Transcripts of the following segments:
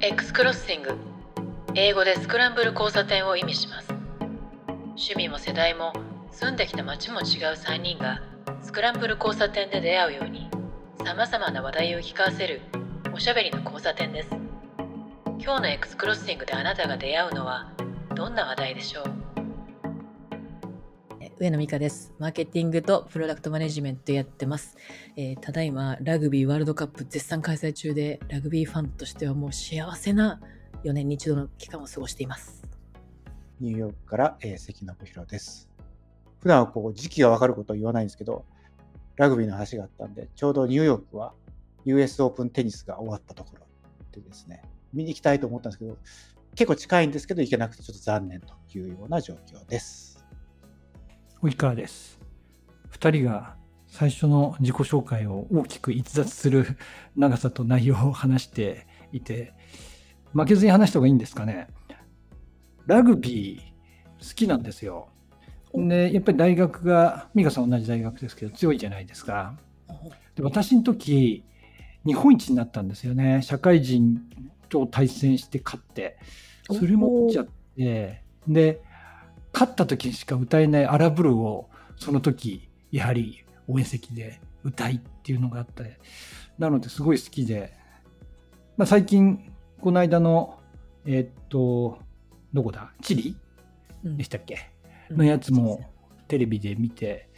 X クロッシング英語でスクランブル交差点を意味します。趣味も世代も住んできた街も違う3人がスクランブル交差点で出会うようにさまざまな話題を聞かせるおしゃべりの交差点です。今日の X クロッシングであなたが出会うのはどんな話題でしょう？上野美香です。マーケティングとプロダクトマネジメントやってます。えーただいまラグビーワールドカップ絶賛開催中で、ラグビーファンとしてはもう幸せな4年に一度の期間を過ごしています。ニューヨークから、えー関信弘です。普段はこう時期が分かることを言わないんですけど、ラグビーの話があったんで、ちょうどニューヨークは US オープンテニスが終わったところでですね、見に行きたいと思ったんですけど、結構近いんですけど、行けなくてちょっと残念というような状況です。及川です。二人が最初の自己紹介を大きく逸脱する 長さと内容を話していて、負けずに話した方がいいんですかね。ラグビー好きなんですよ。で、やっぱり大学が、美香さん同じ大学ですけど強いじゃないですか。で私の時、日本一になったんですよね。社会人と対戦して勝って。それも落ちちゃって、で、勝った時にしか歌えないアラブルーをその時やはり応援席で歌いっていうのがあってなのですごい好きで、まあ、最近この間のえーっとどこだ？チリ？うん。でしたっけ？のやつもテレビで見て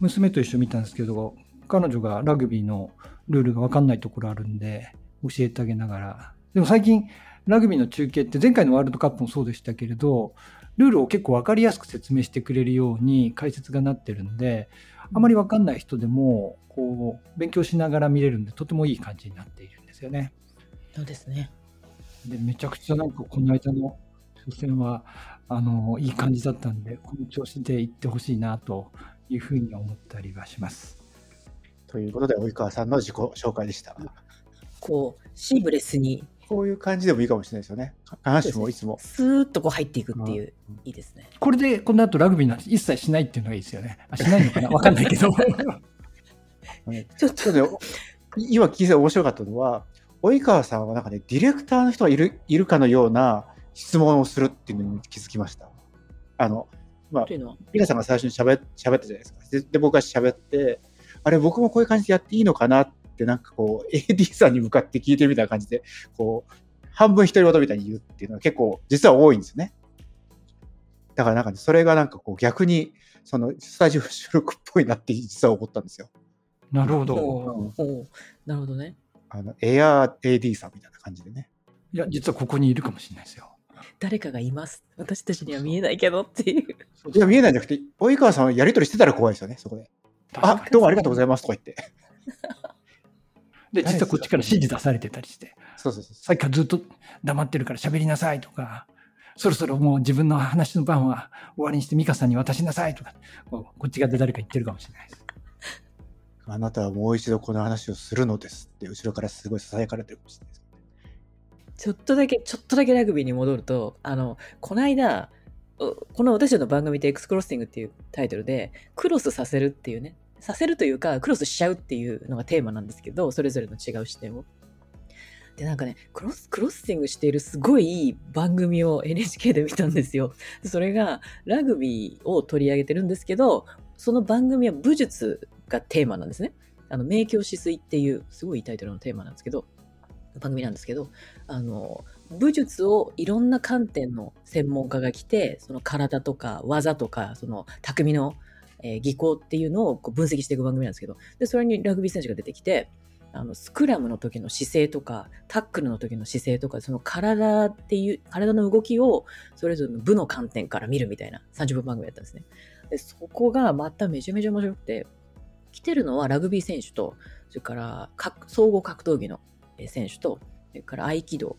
娘と一緒に見たんですけど彼女がラグビーのルールが分かんないところあるんで教えてあげながら。でも最近ラグビーの中継って前回のワールドカップもそうでしたけれどルールを結構分かりやすく説明してくれるように解説がなってるんであまり分かんない人でもこう勉強しながら見れるんでとてもいい感じになっているんですよね。そうですね。でめちゃくちゃなんかこの間の初戦はあのいい感じだったんでこの調子で行ってほしいなというふうに思ったりはします。ということで、及川さんの自己紹介でした。こう、シームレスにこういう感じでもいいかもしれないですよね。必ずしもいつも。スーッとこう入っていくっていう、うんいいですね。これでこの後ラグビーの話一切しないっていうのがいいですよね。あしないのかな？わかんないけど。ね ちょっとね、今聞いて面白かったのは、及川さんはなんかね、ディレクターの人がいるいるかのような質問をするっていうのに気づきました。あの、まあ皆さんが最初に喋喋ったじゃないですか。で、で僕が喋って、あれ、僕もこういう感じでやっていいのかなって、なんかこう、AD さんに向かって聞いてるみたいな感じで、こう、半分独り言みたいに言うっていうのは結構、実は多いんですよね。だからなんかね、それがなんかこう、逆に、その、スタジオ収録っぽいなって実は思ったんですよ。なるほど。おーおーなるほどね。あの、エアー AD さんみたいな感じでね。いや、実はここにいるかもしれないですよ。誰かがいます。私たちには見えないけどっていう。いや、見えないんじゃなくて、及川さんはやりとりしてたら怖いですよね、そこで。あ、どうもありがとうございますとか言って。で、実はこっちから指示出されてたりして、そうそうそう。さっきからずっと黙ってるから喋りなさいとか、そろそろもう自分の話の番は終わりにして美香さんに渡しなさいとか、こっち側で誰か言ってるかもしれないです。あなたはもう一度この話をするのですって、後ろからすごい囁かれてるかもしれないです。ちょっとだけ、ちょっとだけラグビーに戻ると、あの、この間、おこの私たちの番組って X クロッシングっていうタイトルで、クロスさせるっていうね、させるというか、クロスしちゃうっていうのがテーマなんですけど、それぞれの違う視点を。で、なんかね、クロス、クロッシングしているすごいいい番組を NHK で見たんですよ。それが、ラグビーを取り上げてるんですけど、その番組は武術がテーマなんですね。あの、明鏡止水っていう、すごいいいタイトルのテーマなんですけど、番組なんですけど、あの、武術をいろんな観点の専門家が来て、その体とか技とか、その匠の、えー技巧っていうのをこう分析していく番組なんですけど、で、それにラグビー選手が出てきて、あの、スクラムの時の姿勢とか、タックルの時の姿勢とか、その体っていう、体の動きをそれぞれの部の観点から見るみたいな30分番組やったんですね。で、そこがまためちゃめちゃ面白くて、来てるのはラグビー選手と、それから総合格闘技の選手と、それから合気道、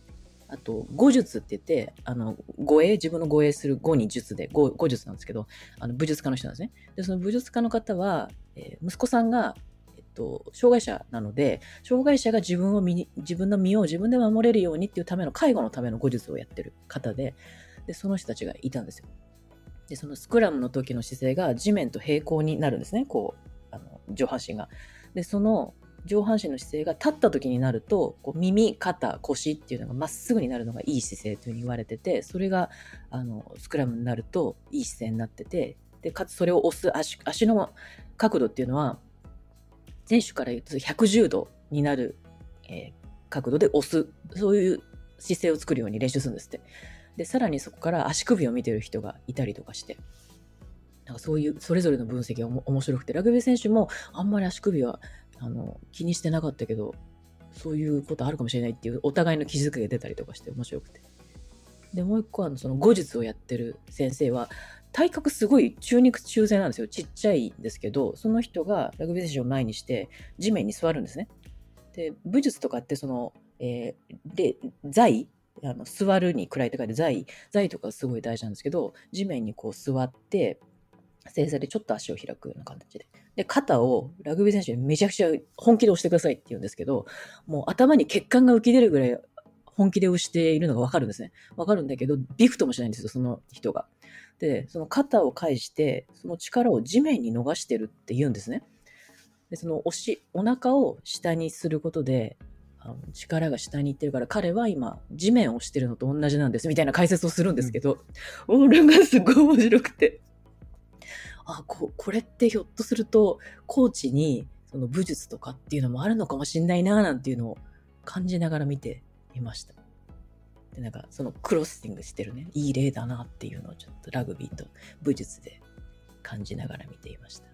あと、語術って言って、あの、護衛、自分の護衛する語に術で、語語術なんですけど、あの、武術家の人なんですね。で、その武術家の方は、えー息子さんが、えっと、障害者なので、障害者が自分を身に、自分の身を自分で守れるようにっていうための、介護のための語術をやってる方で、で、その人たちがいたんですよ。で、そのスクラムの時の姿勢が地面と平行になるんですね、こう、あの、上半身が。で、その、上半身の姿勢が立った時になるとこう耳肩腰っていうのがまっすぐになるのがいい姿勢というふうに言われててそれがあのスクラムになるといい姿勢になっててでかつそれを押す足足の角度っていうのは選手から言うと110度になる、えー、角度で押すそういう姿勢を作るように練習するんですって。でさらにそこから足首を見てる人がいたりとかしてなんかそういうそれぞれの分析が面白くてラグビー選手もあんまり足首はあの気にしてなかったけどそういうことあるかもしれないっていうお互いの気づきが出たりとかして面白くて。でもう一個あのその後日をやってる先生は体格すごい中肉中背なんですよ。ちっちゃいんですけどその人がラグビー選手を前にして地面に座るんですね。で武術とかってその、えー、で座あの座るに位と書いて座位座位とかすごい大事なんですけど地面にこう座って正座でちょっと足を開くような形で。で、肩をラグビー選手にめちゃくちゃ本気で押してくださいって言うんですけど、もう頭に血管が浮き出るぐらい本気で押しているのがわかるんですね。わかるんだけど、ビクともしないんですよ、その人が。で、その肩を返して、その力を地面に逃してるって言うんですね。で、その押し、お腹を下にすることで、あの力が下に行ってるから彼は今地面を押してるのと同じなんですみたいな解説をするんですけど、うん、俺がすごい面白くてあここれってひょっとするとコーチにその武術とかっていうのもあるのかもしんないななんていうのを感じながら見ていました。でなんかそのクロッシングしてるねいい例だなっていうのをちょっとラグビーと武術で感じながら見ていました。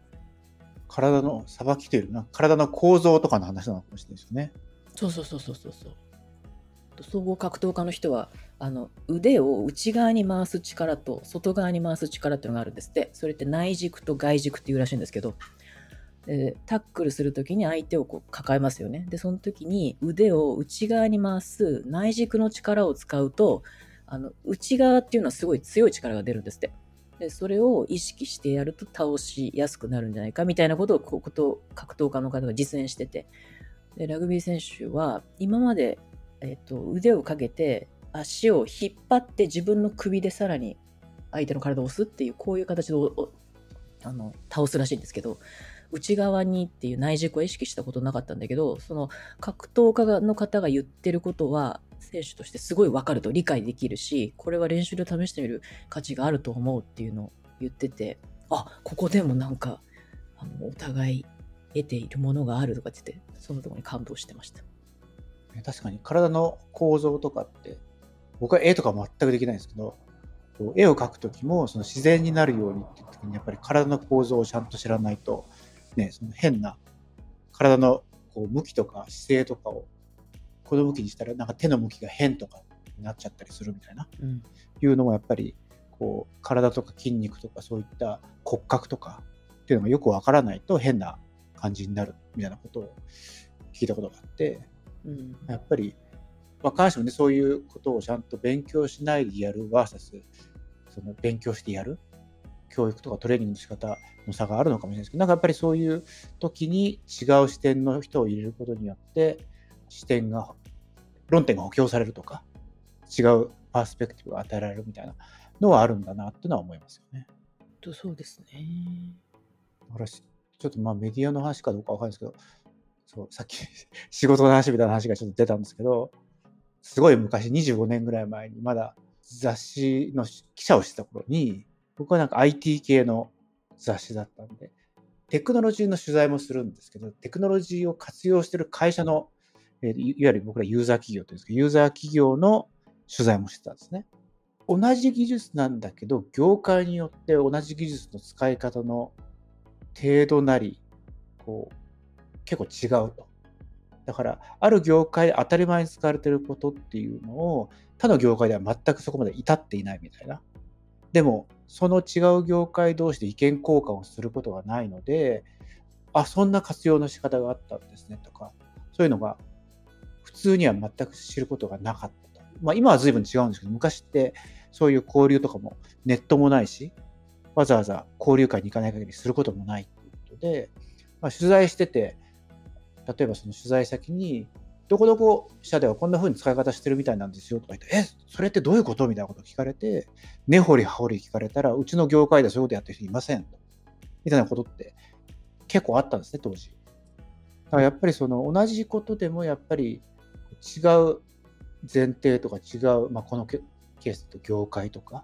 体のさばきというな体の構造とかの話なのかもしれないですよね。そうそうそうそうそうそう。総合格闘家の人はあの腕を内側に回す力と外側に回す力っていうのがあるんですって。それって内軸と外軸っていうらしいんですけど。タックルするときに相手をこう抱えますよね。でその時に腕を内側に回す内軸の力を使うとあの内側っていうのはすごい強い力が出るんですって。でそれを意識してやると倒しやすくなるんじゃないかみたいなことをここと格闘家の方が実演してて。でラグビー選手は今までえっと、腕をかけて足を引っ張って自分の首でさらに相手の体を押すっていうこういう形であの倒すらしいんですけど内側にっていう内軸は意識したことなかったんだけどその格闘家の方が言ってることは選手としてすごい分かると理解できるしこれは練習で試してみる価値があると思うっていうのを言っててあここでもなんかあのお互い得ているものがあるとかって言ってそのとこに感動してました。確かに。体の構造とかって、僕は絵とか全くできないんですけど、絵を描くときもその自然になるようにっていう時にやっぱり体の構造をちゃんと知らないと、ね、その変な体のこう向きとか姿勢とかをこの向きにしたらなんか手の向きが変とかになっちゃったりするみたいな、うん、いうのもやっぱりこう体とか筋肉とかそういった骨格とかっていうのがよくわからないと変な感じになるみたいなことを聞いたことがあってうん、やっぱり、まあ、必ずしもね、そういうことをちゃんと勉強しないでやる VS、その勉強してやる、教育とかトレーニングの仕方の差があるのかもしれないですけど、なんかやっぱりそういう時に違う視点の人を入れることによって、視点が、論点が補強されるとか、違うパースペクティブが与えられるみたいなのはあるんだなっていうのは思いますよね。とそうですね。だからちょっとまあメディアの話かどうかわかんないですけど、そう、さっき 仕事の話みたいな話がちょっと出たんですけど、すごい昔、25年ぐらい前に、まだ雑誌の記者をしてた頃に、僕はなんか IT 系の雑誌だったんで、テクノロジーの取材もするんですけど、テクノロジーを活用してる会社の、いわゆる僕らユーザー企業というんですけど、ユーザー企業の取材もしてたんですね。同じ技術なんだけど、業界によって同じ技術の使い方の程度なり、こう、結構違うと。だから、ある業界で当たり前に使われてることっていうのを、他の業界では全くそこまで至っていないみたいな。でも、その違う業界同士で意見交換をすることがないので、あ、そんな活用の仕方があったんですねとか、そういうのが普通には全く知ることがなかったと。まあ今は随分違うんですけど、昔ってそういう交流とかもネットもないし、わざわざ交流会に行かない限りすることもないっていうことで、まあ、取材してて、例えばその取材先に、どこどこ社ではこんな風に使い方してるみたいなんですよとか言って、え、それってどういうこと？みたいなことを聞かれて、根掘り葉掘り聞かれたら、うちの業界でそういうことやってる人いませんと。みたいなことって結構あったんですね、当時。だからやっぱりその同じことでもやっぱり違う前提とか違う、まあ、このケケースと業界とか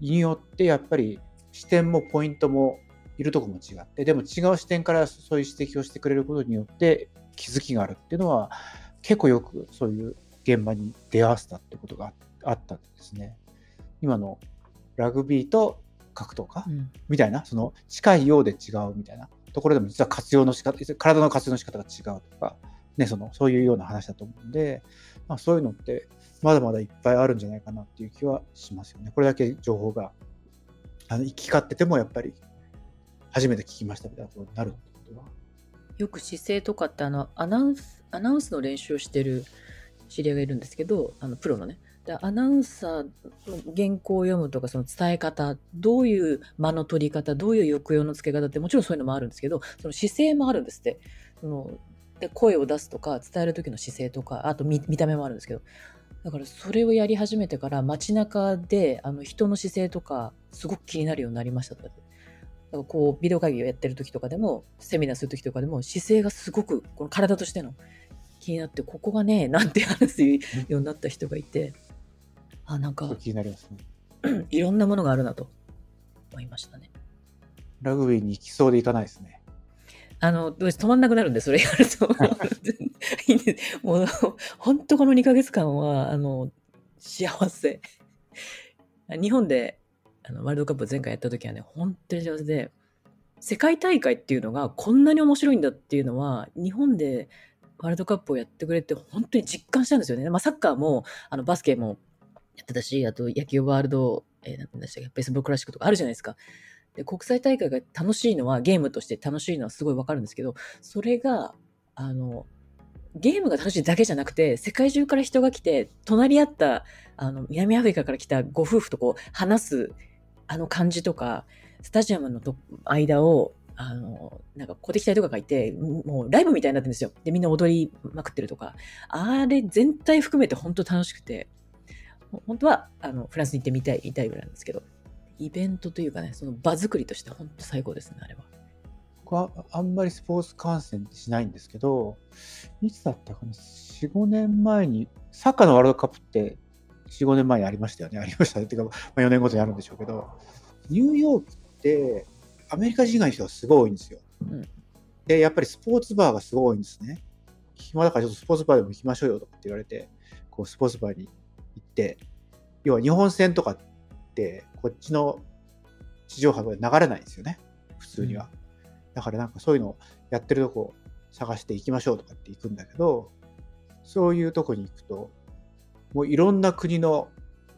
によってやっぱり視点もポイントもいるとこも違ってでも違う視点からそういう指摘をしてくれることによって気づきがあるっていうのは結構よくそういう現場に出会わせたってことがあったんですね。今のラグビーと格闘家うんみたいな、その近いようで違うみたいなところでも実は活用の仕方、体の活用の仕方が違うとか、ね、そのそういうような話だと思うんで、まあ、そういうのってまだまだいっぱいあるんじゃないかなっていう気はしますよね。これだけ情報があの行き交っててもやっぱり初めて聞きましたみたいなことになるってことは？よく姿勢とかってあのアナウンスアナウンスの練習をしてる知り合いがいるんですけどあのプロのね。でアナウンサーの原稿を読むとかその伝え方どういう間の取り方どういう抑揚のつけ方ってもちろんそういうのもあるんですけどその姿勢もあるんですって。そので声を出すとか伝える時の姿勢とかあと見た目もあるんですけど。だからそれをやり始めてから街中であの人の姿勢とかすごく気になるようになりましたとかこうビデオ会議をやってる時とかでもセミナーする時とかでも姿勢がすごくこの体としての気になってここがねなんて話すようになった人がいてあなんか気になりますね。いろんなものがあるなと思いましたね。ラグビーに行きそうで行かないですね。あの、どうし止まんなくなるんで、それやると。もう、本当この2ヶ月間は、あの、幸せ。日本で、あの、ワールドカップ前回やった時はね、本当に幸せで、世界大会っていうのがこんなに面白いんだっていうのは、日本でワールドカップをやってくれて本当に実感したんですよね。まあ、サッカーも、あの、バスケもやってたし、あと野球ワールド、えー、なんでしたっけ、ベースボールクラシックとかあるじゃないですか。で、国際大会が楽しいのは、ゲームとして楽しいのはすごいわかるんですけど、それが、あの、ゲームが楽しいだけじゃなくて、世界中から人が来て、隣り合った、あの、南アフリカから来たご夫婦とこう、話す、あの感じとか、スタジアムのと間を、あの、なんか、小敵隊とかがいて、もうライブみたいになってるんですよ。で、みんな踊りまくってるとか。あれ全体含めて本当楽しくて、本当は、あの、フランスに行ってみたい、いたいぐらいなんですけど、イベントというかね、その場作りとして本当最高ですね、あれは。僕はあんまりスポーツ観戦しないんですけど、いつだったかな、4、5年前に、サッカーのワールドカップって4、5年前にありましたよね。ありましたね。てか、まあ、4年ごとにあるんでしょうけど、ニューヨークってアメリカ人以外の人がすごい多いんですよ。うんで、やっぱりスポーツバーがすごい多いんですね。暇だからちょっとスポーツバーでも行きましょうよとかって言われて、こうスポーツバーに行って、要は日本戦とかって、こっちの地上波で流れないんですよね。普通には。だからなんかそういうのをやってるとこ探して行きましょうとかって行くんだけど、そういうとこに行くと、もういろんな国の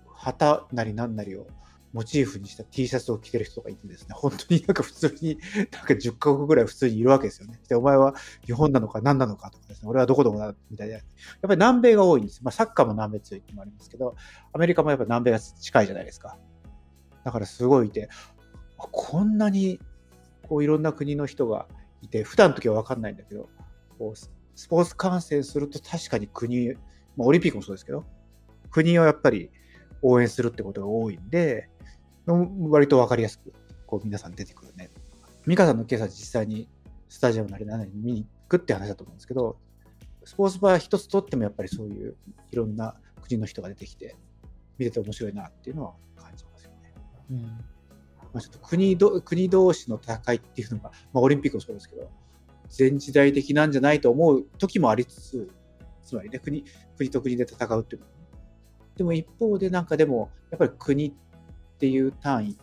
旗なりなんなりをモチーフにした T シャツを着てる人がいてですね、本当になんか普通に、なんか10カ国ぐらい普通にいるわけですよね。で、お前は日本なのか何なのかとかですね、俺はどこどこだみたいな。やっぱり南米が多いんです。まあサッカーも南米強いってもありますけど、アメリカもやっぱ南米が近いじゃないですか。だからすごいいて、こんなにこういろんな国の人がいて、普段の時は分かんないんだけど、こうスポーツ観戦すると確かに国、まあ、オリンピックもそうですけど、国をやっぱり応援するってことが多いんで、うん割と分かりやすくこう皆さん出てくるね。美香さんの今朝実際にスタジアムなり何なり見に行くって話だと思うんですけど、スポーツバー一つとってもやっぱりそういういろんな国の人が出てきて、見てて面白いなっていうのは感じますよね。うんまあ、ちょっと国ど国同士の戦いっていうのが、まあ、オリンピックもそうですけど、全時代的なんじゃないと思う時もありつつ、つまりね、国国と国で戦うっていうのはね。でも一方で、なんかでも、やっぱり国っていう単位っ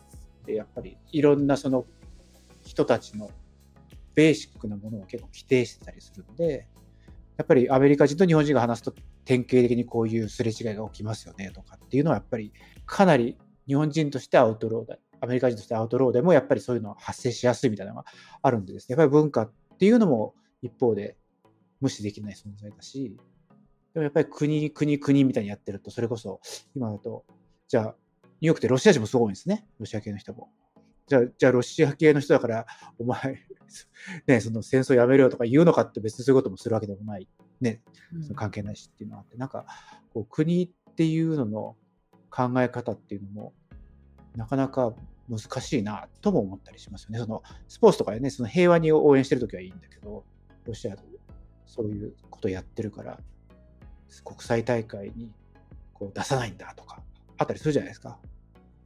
て、やっぱりいろんなその人たちのベーシックなものを結構規定してたりするので、やっぱりアメリカ人と日本人が話すと典型的にこういうすれ違いが起きますよねとかっていうのはやっぱりかなり日本人としてアウトローだ、アメリカ人としてアウトローでもやっぱりそういうのは発生しやすいみたいなのがあるんでですね、やっぱり文化っていうのも一方で無視できない存在だし、でもやっぱり国、国、国みたいにやってると、それこそ今だと、じゃあ、ニューヨークってロシア人もすごいんですね、ロシア系の人も。じゃあ、じゃあロシア系の人だから、お前、ね、その戦争やめろよとか言うのかって別にそういうこともするわけでもない、ね、その関係ないしっていうのがあって、なんか、こう国っていうのの考え方っていうのも、なかなか難しいなとも思ったりしますよね。そのスポーツとかでね、その平和に応援してるときはいいんだけど、ロシアそういうことやってるから、国際大会にこう出さないんだとか、あったりするじゃないですか。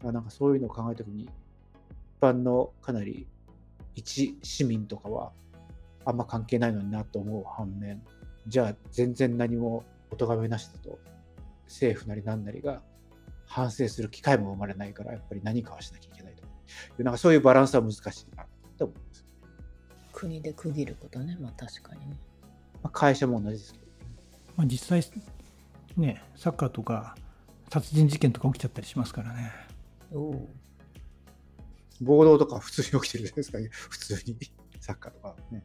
あなんかそういうのを考えたときに、一般のかなり一市民とかはあんま関係ないのになと思う反面、じゃあ全然何もお咎めなしだと、政府なり何なりが反省する機会も生まれないから、やっぱり何かはしなきゃいけないと。なんかそういうバランスは難しいなと思います。国で区切ることね、まあ確かにね。まあ、会社も同じですけど。まあ、実際ねサッカーとか殺人事件とか起きちゃったりしますからね暴動とか普通に起きてるじゃないですか、普通に。サッカーとかね。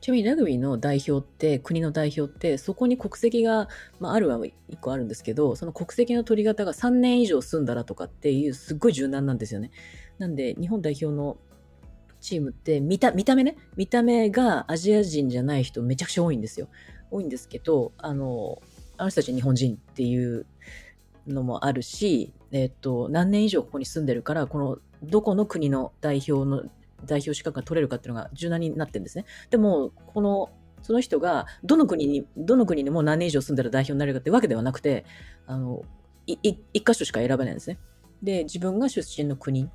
ちなみにラグビーの代表って、国の代表って、そこに国籍が、まあ、あるは1個あるんですけど、その国籍の取り方が3年以上住んだらとかっていう、すっごい柔軟なんですよね。なんで、日本代表のチームって見た、見た目ね、見た目がアジア人じゃない人めちゃくちゃ多いんですよ。多いんですけど、あの、あの人たち日本人っていうのもあるし、えっと、何年以上ここに住んでるから、この、どこの国の代表の、代表資格が取れるかっていうのが柔軟になってるんですね。でも、この、その人が、どの国に、どの国にも何年以上住んでる代表になれるかってわけではなくて、あの、一箇所しか選べないんですね。で、自分が出身の国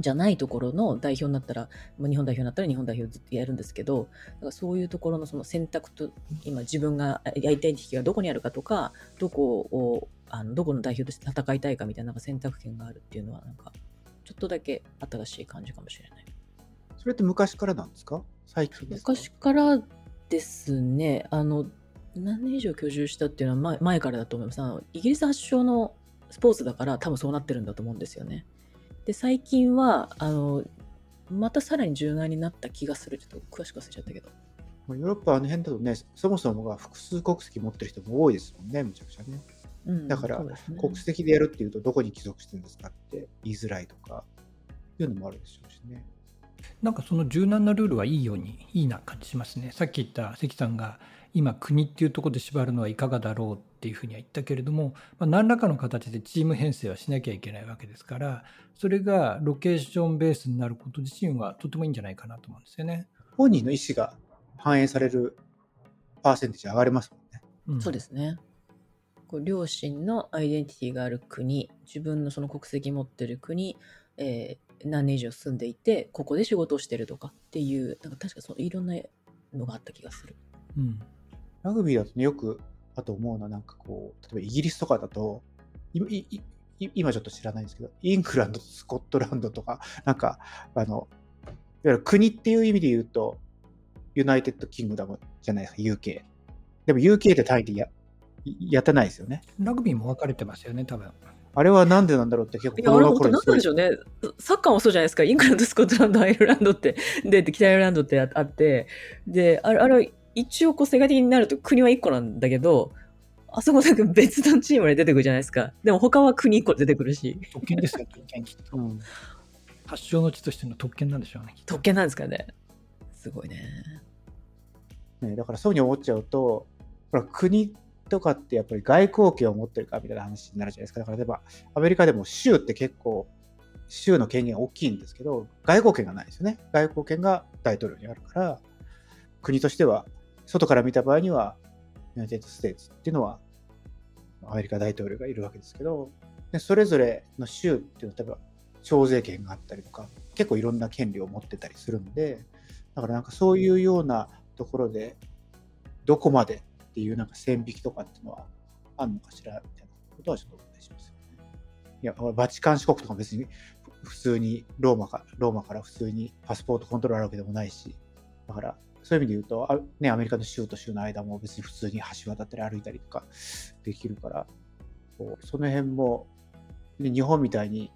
じゃないところの代表になったら、まあ日本代表になったら日本代表ずっとやるんですけど、だからそういうところのその選択と、今自分がやりたい敵がどこにあるかとか、どこを、あのどこの代表として戦いたいかみたいな選択権があるっていうのは、なんか、ちょっとだけ新しい感じかもしれない。それって昔からなんですか？最近ですか？昔からですね、あの、何年以上居住したっていうのは前前からだと思います。あのイギリス発祥のスポーツだから多分そうなってるんだと思うんですよね。で、最近は、あの、またさらに柔軟になった気がする。ちょっと詳しく忘れちゃったけど。ヨーロッパあの辺だとね、そもそもが複数国籍持ってる人も多いですもんね、むちゃくちゃね。うん、だからね国籍でやるっていうと、どこに帰属してるんですかって言いづらいとか、いうのもあるでしょうしね。なんかその柔軟なルールはいいようにいいな感じしますねさっき言った関さんが今国っていうところで縛るのはいかがだろうっていうふうには言ったけれども、まあ、何らかの形でチーム編成はしなきゃいけないわけですからそれがロケーションベースになること自身はとてもいいんじゃないかなと思うんですよね。本人の意思が反映されるパーセンテージ上がりますもんね。うんそうですね。両親のアイデンティティがある国、自分のその国籍持ってる国、えー何年以上住んでいて、ここで仕事をしてるとかっていう、なんか確かそういろんなのがあった気がする。うんラグビーだとね、よく、あと思うのは、なんかこう、例えばイギリスとかだと、いいいい今ちょっと知らないんですけど、イングランドとスコットランドとか、なんか、あの、いわゆる国っていう意味で言うと、 United Kingdom じゃないですか、UK。でも UK って単位でややってないですよね。ラグビーも分かれてますよね多分。あれはなんでなんだろうって結構いや、あれ本当になんでしょうね。サッカーもそうじゃないですか。イングランド、スコットランド、アイルランドって、で、北アイルランドってああって、で、あれ、あれ、一応こう、世界的になると国は一個なんだけど、あそこなんか別のチームで出てくるじゃないですか。でも他は国一個出てくるし、特権ですよ特権きっとうん発祥の地としての特権なんでしょうね。特権なんですかね。すごいね。ね、だからそういうふうに思っちゃうと、ほら国とかってやっぱり外交権を持ってるかみたいな話になるじゃないですか。だから例えばアメリカでも州って結構州の権限大きいんですけど、外交権がないですよね。外交権が大統領にあるから、国としては外から見た場合には、 United States っていうのはアメリカ大統領がいるわけですけど、でそれぞれの州っていうのは例えば徴税権があったりとか、結構いろんな権利を持ってたりするんで、だからなんかそういうようなところで、どこまでっていうなんか線引きとかっていうのはあるのかしらみたいなことはちょっと思ったりしますよね。いや、バチカン四国とか別に普通にローマかローマから普通にパスポートコントロールあるわけでもないし、だからそういう意味で言うと、あね、アメリカの州と州の間も別に普通に橋渡ったり歩いたりとかできるから、こうその辺も、ね日本みたいに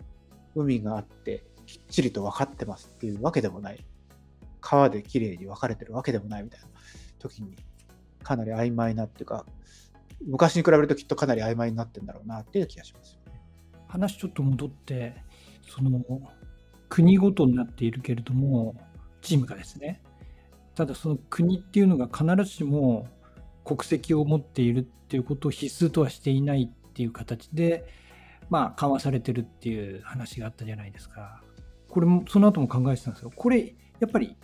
海があってきっちりと分かってますっていうわけでもない。川で綺麗に分かれてるわけでもないみたいな時にかなり曖昧なっていうか昔に比べるときっとかなり曖昧になってんだろうなっていう気がしますね。話ちょっと戻ってその国ごとになっているけれどもチームがですねただその国っていうのが必ずしも国籍を持っているっていうことを必須とはしていないっていう形でまあ緩和されてるっていう話があったじゃないですか。これもその後も考えてたんですけどこれやっぱり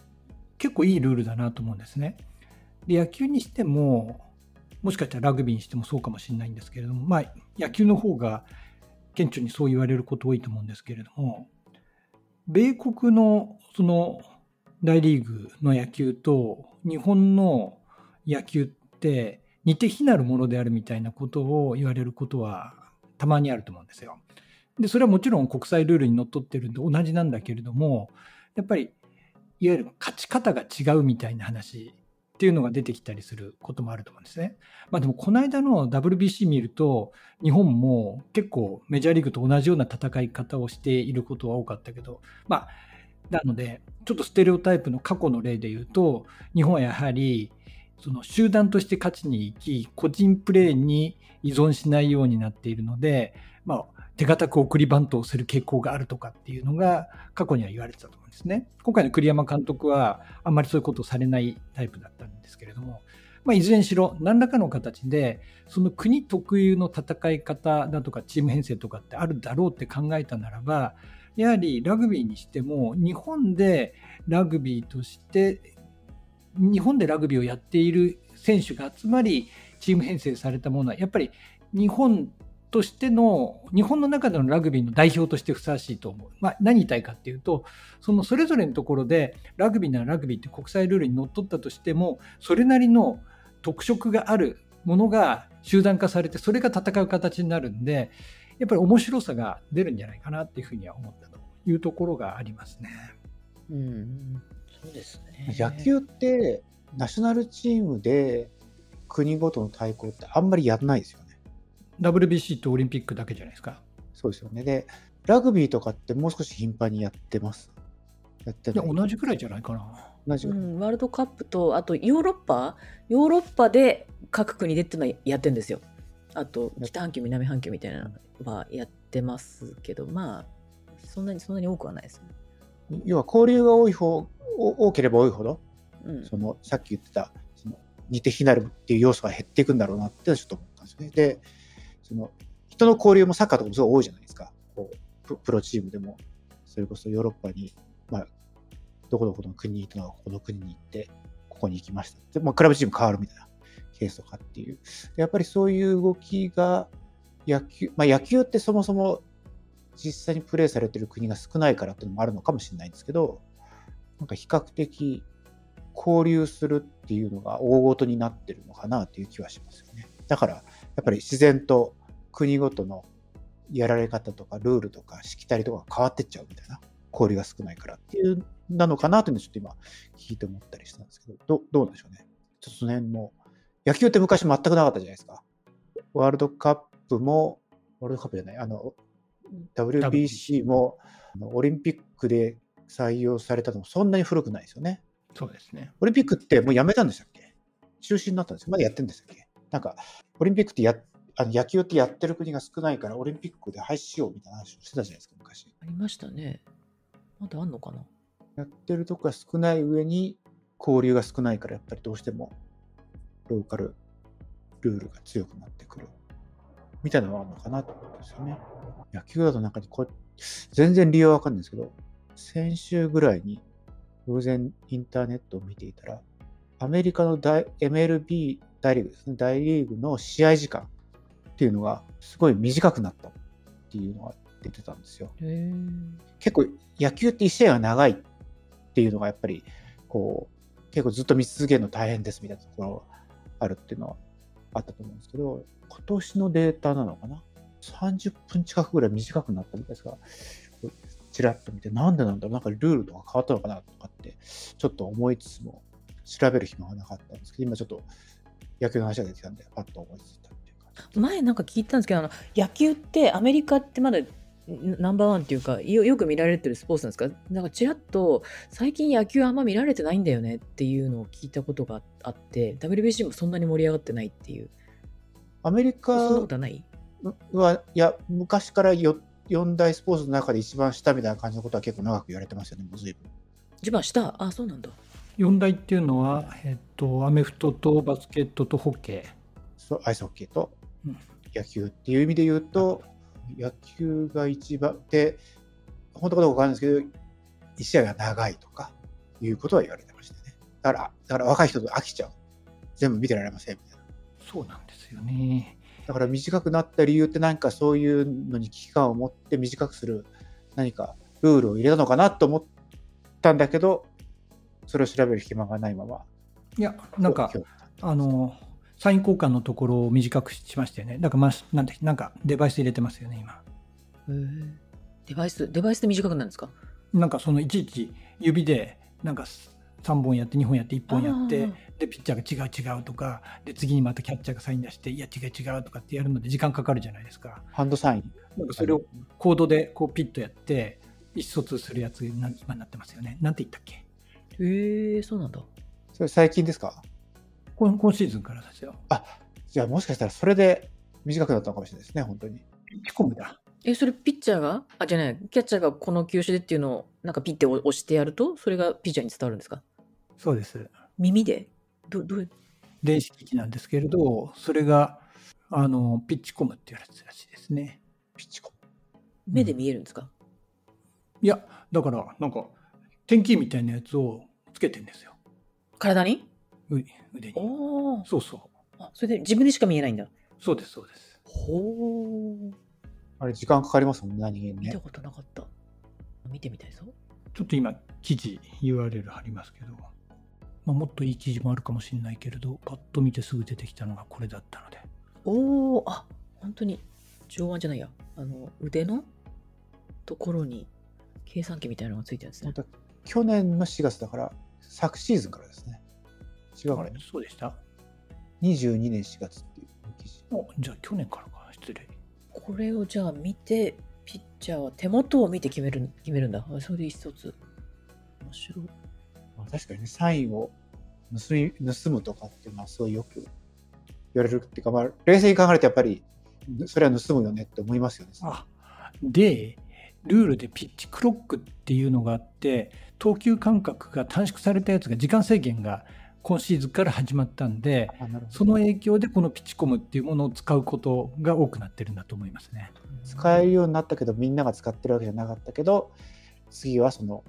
結構いいルールだなと思うんですね。で野球にしても、もしかしたらラグビーにしてもそうかもしれないんですけれども、まあ、野球の方が顕著にそう言われること多いと思うんですけれども、米国のその大リーグの野球と日本の野球って似て非なるものであるみたいなことを言われることはたまにあると思うんですよ。で、それはもちろん国際ルールにのっとってるんで同じなんだけれども、やっぱりいわゆる勝ち方が違うみたいな話っていうのが出てきたりすることもあると思うんですね。まあでもこの間の WBC 見ると日本も結構メジャーリーグと同じような戦い方をしていることは多かったけど、まあなのでちょっとステレオタイプの過去の例で言うと日本はやはりその集団として勝ちに行き個人プレーに依存しないようになっているので、まあ、手堅く送りバントをする傾向があるとかっていうのが過去には言われてたと思うんですね。今回の栗山監督はあんまりそういうことをされないタイプだったんですけれども、まあ、いずれにしろ何らかの形でその国特有の戦い方だとかチーム編成とかってあるだろうって考えたならばやはりラグビーにしても日本でラグビーとして日本でラグビーをやっている選手が集まりチーム編成されたものはやっぱり日本としての日本の中でのラグビーの代表としてふさわしいと思う。まあ、何言いたいかっていうとそのそれぞれのところでラグビーならラグビーって国際ルールにのっとったとしてもそれなりの特色があるものが集団化されてそれが戦う形になるんでやっぱり面白さが出るんじゃないかなっていうふうには思ったというところがありますね。うん、そうですね。野球ってナショナルチームで国ごとの対抗ってあんまりやらないですよね。WBC とオリンピックだけじゃないですか。そうですよね。で、ラグビーとかってもう少し頻繁にやってます？やっていや、同じくらいじゃないかな。同じ、うん、ワールドカップと、あとヨーロッパ？ヨーロッパで各国でっていうのはやってるんですよ。あと、北半球、南半球みたいなのはやってますけど、まあ、そんなに、そんなに多くはないですね。要は交流が多い方、多ければ多いほど、うん、そのさっき言ってた、その似て非なるっていう要素が減っていくんだろうなってちょっと思ったんですよね。で、その人の交流もサッカーとかもすごい多いじゃないですか。こうプロチームでも、それこそヨーロッパに、まあ、どこどこの国に行ったのがここの国に行って、ここに行きました。で、まあ、クラブチーム変わるみたいなケースとかっていう。やっぱりそういう動きが、野球、まあ、野球ってそもそも実際にプレーされてる国が少ないからっていうのもあるのかもしれないんですけど、なんか比較的交流するっていうのが大ごとになってるのかなっていう気はしますよね。だから、やっぱり自然と国ごとのやられ方とかルールとかしきたりとか変わってっちゃうみたいな交流が少ないからっていうなのかなというのをちょっと今聞いて思ったりしたんですけどどどうなんでしょうねちょっとその辺も野球って昔全くなかったじゃないですか。ワールドカップもワールドカップじゃないあの WBC もオリンピックで採用されたのもそんなに古くないですよね。そうですね。オリンピックってもうやめたんでしたっけ？中止になったんですよ。まだやってるんでしたっけ？なんかオリンピックってやあの野球ってやってる国が少ないからオリンピックで廃止しようみたいな話をしてたじゃないですか、昔。ありましたね。まだあんのかな？やってるとこが少ない上に交流が少ないからやっぱりどうしてもローカルルールが強くなってくるみたいなのがあるのかなと思うんですよね。野球だとなんかこう全然理由はわかんないんですけど先週ぐらいに偶然インターネットを見ていたらアメリカの MLB 大リーグですね大リーグの試合時間っていうのがすごい短くなったっていうのが出てたんですよ。結構野球って1試合が長いっていうのがやっぱりこう結構ずっと見続けるの大変ですみたいなところがあるっていうのはあったと思うんですけど今年のデータなのかな？30分近くぐらい短くなったみたいですがちらっと見てなんでなんだろう？なんかルールとか変わったのかなとかってちょっと思いつつも調べる暇がなかったんですけど今ちょっと野球の話が出てきたんでパッと思いついたっていうか前なんか聞いたんですけどあの野球ってアメリカってまだナンバーワンっていうかよく見られてるスポーツなんですか？なんかちらっと最近野球あんま見られてないんだよねっていうのを聞いたことがあって WBC もそんなに盛り上がってないっていう。アメリカそんなことはない？はいや昔から4大スポーツの中で一番下みたいな感じのことは結構長く言われてますよねもう随分。一番下？あそうなんだ。4大っていうのは、えっと、アメフトとバスケットとホッケー。アイスホッケーと野球っていう意味で言うと、野球が一番で、本当かどうかわかんないですけど、1試合が長いとかいうことは言われてましたね。だから、だから若い人と飽きちゃう全部見てられませんみたいな。そうなんですよね。だから短くなった理由って何かそういうのに危機感を持って短くする何かルールを入れたのかなと思ったんだけど、それを調べる暇がないまま。いや、なんか、あの、サイン交換のところを短くしましたよね。だから、まあ、なんて、なんかデバイス入れてますよね、今。デバイス、デバイスで短くなるんですか？なんかそのいちいち指で、なんか3本やって、2本やって、1本やってで、ピッチャーが違う違うとか、で、次にまたキャッチャーがサイン出して、いや、違う違うとかってやるので時間かかるじゃないですか。ハンドサイン。なんかそれをコードでこうピッとやって、意思疎通するやつにな今なってますよね。なんて言ったっけ？へえ、そうなんだ。それ最近ですか？今今シーズンからですよ。じゃあもしかしたらそれで短くなったのかもしれないですね、本当に。ピッチコムだ。え、それピッチャーが？あ、じゃない、キャッチャーがこの球種でっていうのを、なんかピッて押してやると、それがピッチャーに伝わるんですか？そうです。耳で？ど、どう？や電子機器なんですけれど、それが、あの、ピッチコムっていうやつらしいですね。ピッチコム。目で見えるんですか、いや、だから、なんか、天気みたいなやつをつけてんですよ。体に？う腕に。そうそう。あ、それで自分でしか見えないんだ。そうです、そうです。ほう。あれ時間かかりますもんね、何気にね見た。ことなかった。見てみたいぞ。ちょっと今、記事 URL 貼りますけど、まあ、もっといい記事もあるかもしれないけれど、パッと見てすぐ出てきたのがこれだったので。おお、あ、本当に上腕じゃないや。あの、腕のところに計算機みたいなのがついてるんですね去年の4月だから、昨シーズンからですね。違うかあれ？ら、そうでした？22年4月っていう記事。おじゃあ去年からか、失礼。これをじゃあ見て、ピッチャーは手元を見て決める決めるんだ。あそれで一つ。面白い。まあ、確かにね、サインを盗み盗むとかっていうのはすごいよく言われるっていうか、まあ、冷静に考えるとやっぱり、それは盗むよねって思いますよね。あで、ルールでピッチクロックっていうのがあって、投球間隔が短縮されたやつが、時間制限が今シーズンから始まったんで、その影響でこのピッチコムっていうものを使うことが多くなってるんだと思いますね。使えるようになったけど、みんなが使ってるわけじゃなかったけど、次はその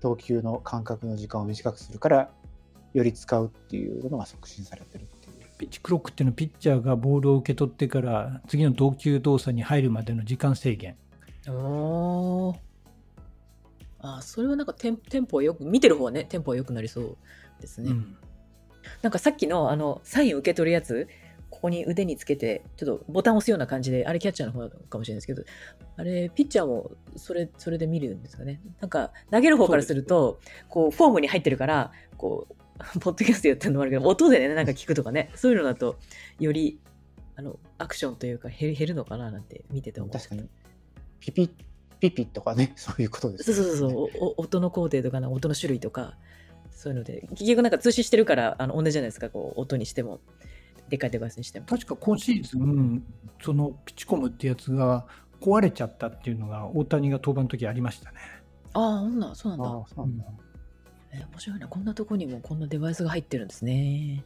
投球の間隔の時間を短くするから、より使うっていうのが促進されてるっていう。ピッチクロックっていうのはピッチャーがボールを受け取ってから次の投球動作に入るまでの時間制限。おーあ、それはなんかテンテンポはよく、見てる方はね、テンポは良くなりそうですね。うんなんかさっきのあのサイン受け取るやつ、ここに腕につけて、ちょっとボタン押すような感じで、あれキャッチャーの方かもしれないですけど、あれ、ピッチャーもそれそれで見るんですかね。なんか、投げる方からすると、こう、フォームに入ってるから、こう、ポッドキャストやってるのもあるけど、音でね、なんか聞くとかね、そういうのだと、より、あの、アクションというか減る、減るのかななんて見てて思っ確かに。ピピッ、ピピッとかね、そういうことですそうね。そうそうそう、おお音の工程とかな、音の種類とか、そういうので、結局なんか通信してるから、あの同じじゃないですか、こう音にしても、でっかいデバイスにしても。確か今シーズン、そのピッチコムってやつが壊れちゃったっていうのが大谷が登板の時ありましたね。ああ、そうなんだ。そうなんだ。えー面白いな、こんなとこにもこんなデバイスが入ってるんですね。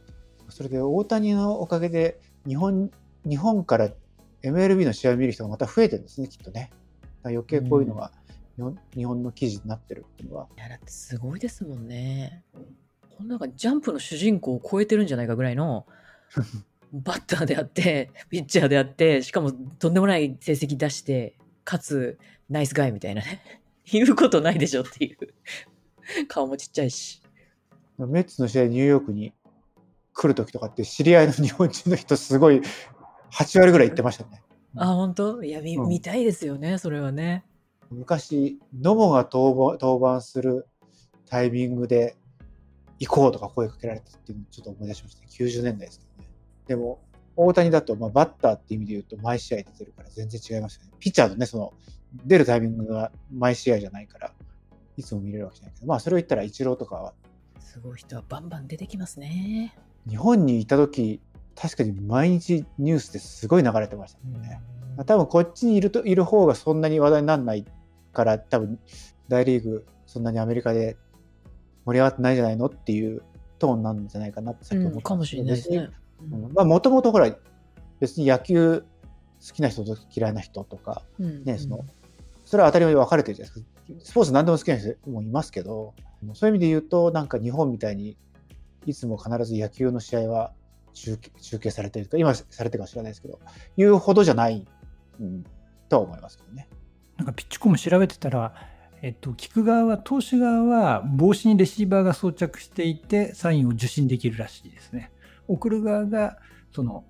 それで大谷のおかげで日本、日本から MLB の試合を見る人がまた増えてるんですね、きっとね。余計こういうのが日本,、日本の記事になってるっていうのは、いや、だってすごいですもんね。こんなんかジャンプの主人公を超えてるんじゃないかぐらいの、バッターであって、ピッチャーであって、しかもとんでもない成績出して、かつ、ナイスガイみたいなね。言うことないでしょっていう。顔もちっちゃいし。メッツの試合ニューヨークに来るときとかって知り合いの日本人の人すごい8割ぐらい行ってましたね。あ、本当？いや、みうん見たいですよね、それはね。昔、野茂が登板登板するタイミングで行こうとか声かけられたっていうのをちょっと思い出しましたね。90年代ですけどね。でも、大谷だと、まあ、バッターって意味で言うと毎試合出てるから全然違いますよね。ピッチャーのね、その、出るタイミングが毎試合じゃないから、いつも見れるわけじゃないけど、まあ、それを言ったらイチローとかは、すごい人はバンバン出てきますね。日本にいた時、確かに毎日ニュースですごい流れてましたもん多分こっちにいるといる方がそんなに話題にならないから多分大リーグそんなにアメリカで盛り上がってないんじゃないのっていうトーンなんじゃないかなってさっき思ったうん、かもしれないですね。もともとほら別に野球好きな人と嫌いな人とかうん。ねそのそれは当たり前に分かれてるじゃないですか。スポーツ何でも好きな人もいますけどそういう意味で言うとなんか日本みたいにいつも必ず野球の試合は中継中継されてるとか、今されてるかもしれないですけど、いうほどじゃない、うん、とは思いますけどね。なんかピッチコム調べてたら、えっと、聞く側は、投手側は帽子にレシーバーが装着していて、サインを受信できるらしいですね。送る側が、その、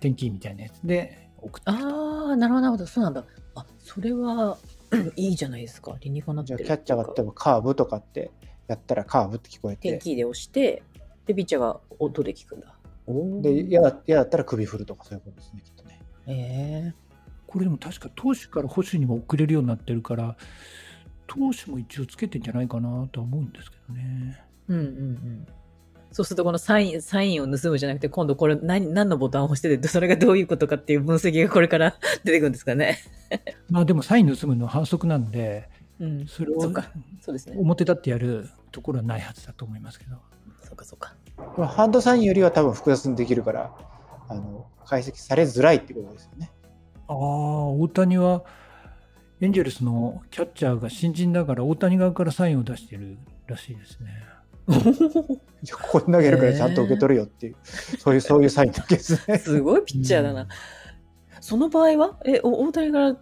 天気みたいなやつで送ってると。ああ、なるほど、なるほど。そうなんだ。あ、それは、いいじゃないですか。理にかなってるじゃあ、キャッチャーが例えばカーブとかってやったらカーブって聞こえて、天気で押して、で、ピッチャーが音で聞くんだ。おで、嫌だ嫌だったら首振るとかそういうことですね、きっとね。ええこれでも確か投手から保守にも送れるようになってるから、投手も一応つけてんじゃないかなとは思うんですけどね。うんうんうん。そうすると、このサイン、サインを盗むじゃなくて、今度これ何、何のボタンを押してて、それがどういうことかっていう分析がこれから 出てくるんですかね。まあでもサイン盗むのは反則なんで、うん。それをそうか。そうですね。表立ってやるところはないはずだと思いますけど。そうか、そうか。ハンドサインよりは多分複雑にできるから、あの解析されづらいってことですよね。ああ、大谷は、エンジェルスのキャッチャーが新人だから大谷側からサインを出してるらしいですね。じゃあここに投げるからちゃんと受け取るよっていう、そういう、そういうサインだけですね。すごいピッチャーだな。その場合は？え、お大谷から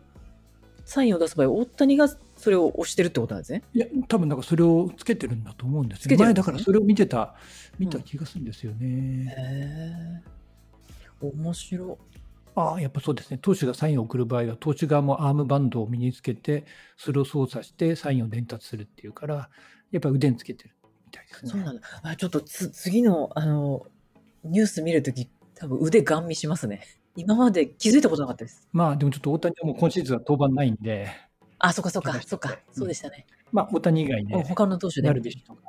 サインを出す場合、大谷がそれを押してるってことなんですね？いや、多分なんかそれをつけてるんだと思うんですよ。前だからそれを見てた、見た気がするんですよね。へえ。面白。ああ、やっぱそうですね。投手がサインを送る場合は、投手側もアームバンドを身につけて、それを操作してサインを伝達するっていうから、やっぱ腕につけてるみたいですね。そうなんだ。あ、ちょっとつ次の、あの、ニュース見るとき、多分腕ガン見しますね。今まで気づいたことなかったです。まあでもちょっと大谷はもう今シーズンは登板ないんで、あ、そっかそっかそっか、そうでしたね。まあ大谷以外うんで、他の投手で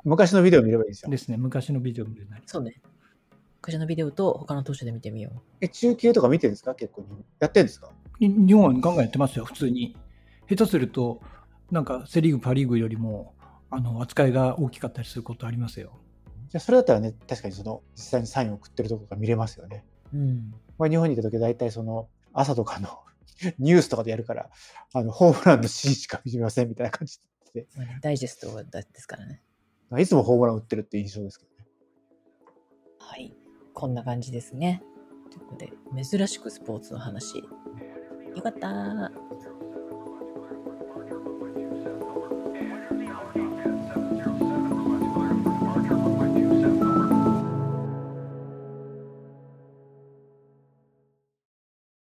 昔のビデオ見ればいいんですよ。ですね、昔のビデオ見るなり。そうね。昔のビデオと他の投手で見てみよう。え、中継とか見てるんですか？結構。やってるんですか？に日本はガンガンやってますよ、普通に。下手すると、なんかセ・リーグ、パ・リーグよりもあの扱いが大きかったりすることありますよ。じゃあそれだったらね、確かにその実際にサインを送ってるとこが見れますよね。うん。まあ、日本にいた時大体その朝とかの ニュースとかでやるから、あのホームランの指示しか見ませんみたいな感じで、ダイジェストですからね。まあいつもホームラン打ってるって印象ですけどね。はい。こんな感じですね。ということで、珍しくスポーツの話。よかったー。